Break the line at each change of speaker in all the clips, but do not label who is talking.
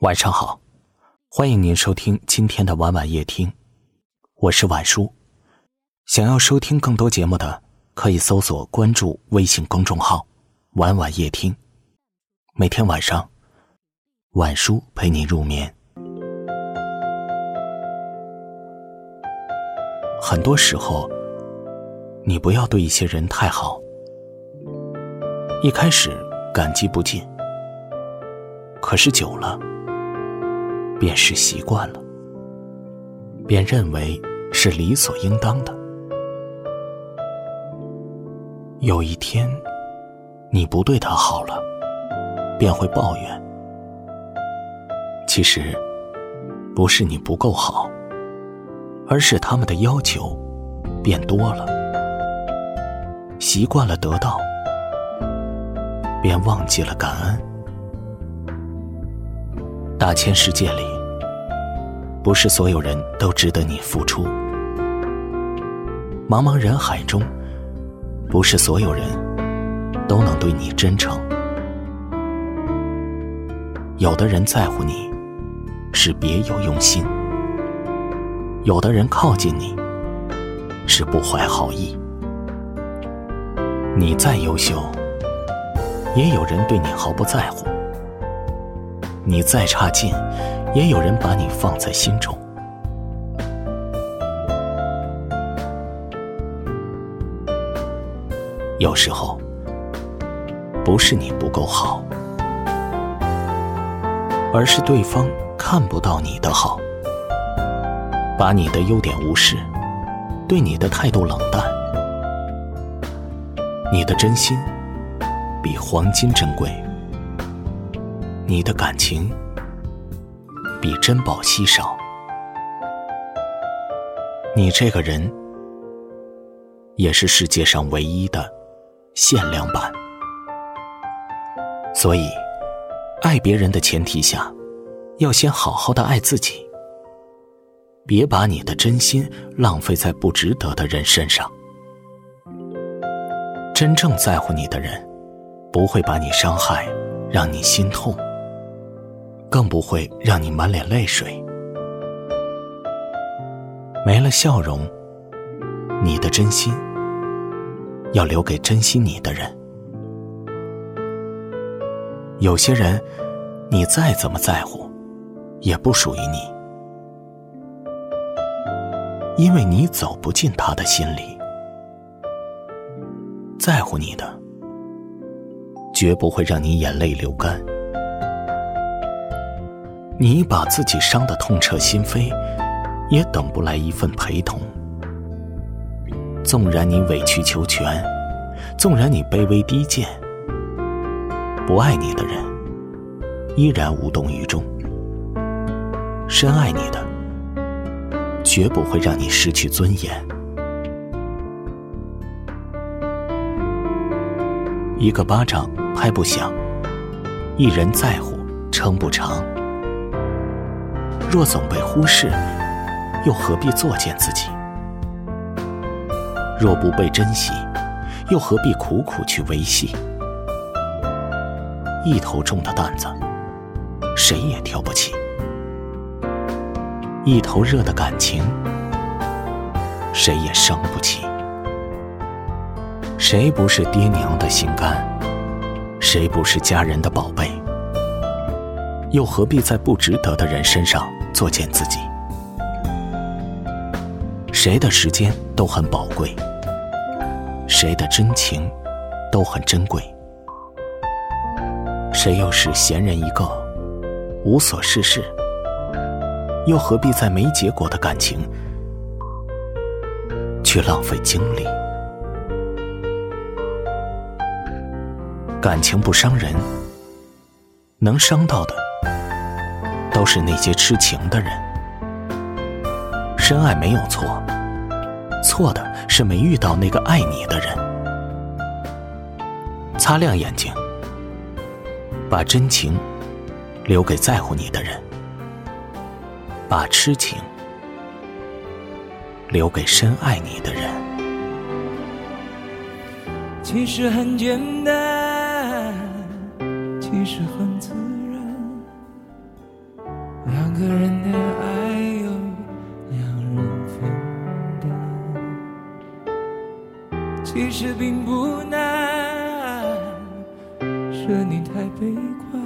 晚上好，欢迎您收听今天的晚晚夜听，我是晚叔。想要收听更多节目的，可以搜索关注微信公众号“晚晚夜听”，每天晚上，晚叔陪你入眠。很多时候，你不要对一些人太好，一开始感激不尽，可是久了。便是习惯了，便认为是理所应当的。有一天，你不对他好了，便会抱怨。其实，不是你不够好，而是他们的要求变多了。习惯了得到，便忘记了感恩。大千世界里，不是所有人都值得你付出；茫茫人海中，不是所有人都能对你真诚。有的人在乎你，是别有用心；有的人靠近你，是不怀好意。你再优秀，也有人对你毫不在乎。你再差劲，也有人把你放在心中。有时候，不是你不够好，而是对方看不到你的好，把你的优点无视，对你的态度冷淡。你的真心比黄金珍贵。你的感情比珍宝稀少，你这个人也是世界上唯一的限量版。所以，爱别人的前提下，要先好好的爱自己。别把你的真心浪费在不值得的人身上。真正在乎你的人，不会把你伤害，让你心痛。更不会让你满脸泪水，没了笑容。你的真心要留给珍惜你的人。有些人，你再怎么在乎，也不属于你，因为你走不进他的心里。在乎你的，绝不会让你眼泪流干。你把自己伤得痛彻心扉，也等不来一份陪同。纵然你委曲求全，纵然你卑微低贱，不爱你的人依然无动于衷。深爱你的，绝不会让你失去尊严。一个巴掌拍不响，一人在乎撑不长。若总被忽视，又何必作践自己？若不被珍惜，又何必苦苦去维系？一头重的担子，谁也挑不起；一头热的感情，谁也伤不起。谁不是爹娘的心肝？谁不是家人的宝贝？又何必在不值得的人身上？作践自己，谁的时间都很宝贵，谁的真情都很珍贵，谁又是闲人一个，无所事事，又何必在没结果的感情去浪费精力？感情不伤人，能伤到的。都是那些痴情的人，深爱没有错，错的是没遇到那个爱你的人。擦亮眼睛，把真情留给在乎你的人，把痴情留给深爱你的人。
其实很简单，其实很一个人的爱由两人分担，其实并不难，是你太悲观，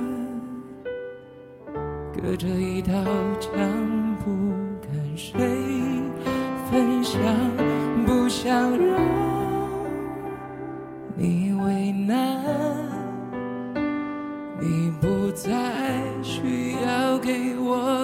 隔着一道墙，不跟谁分享，不想让你为难。你不再需要给我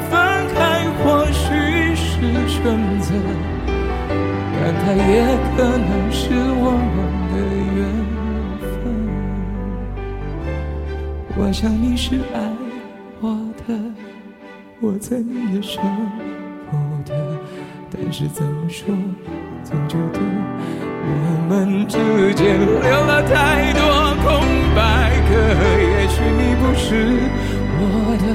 选择，但它也可能是我们的缘分。我想你是爱我的，我猜你也舍不得，但是怎么说，总觉得我们之间留了太多空白格。也许你不是我的，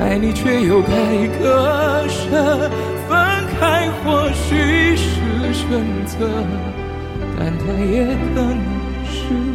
爱你却又该割舍。分开或许是选择，但它也可能是。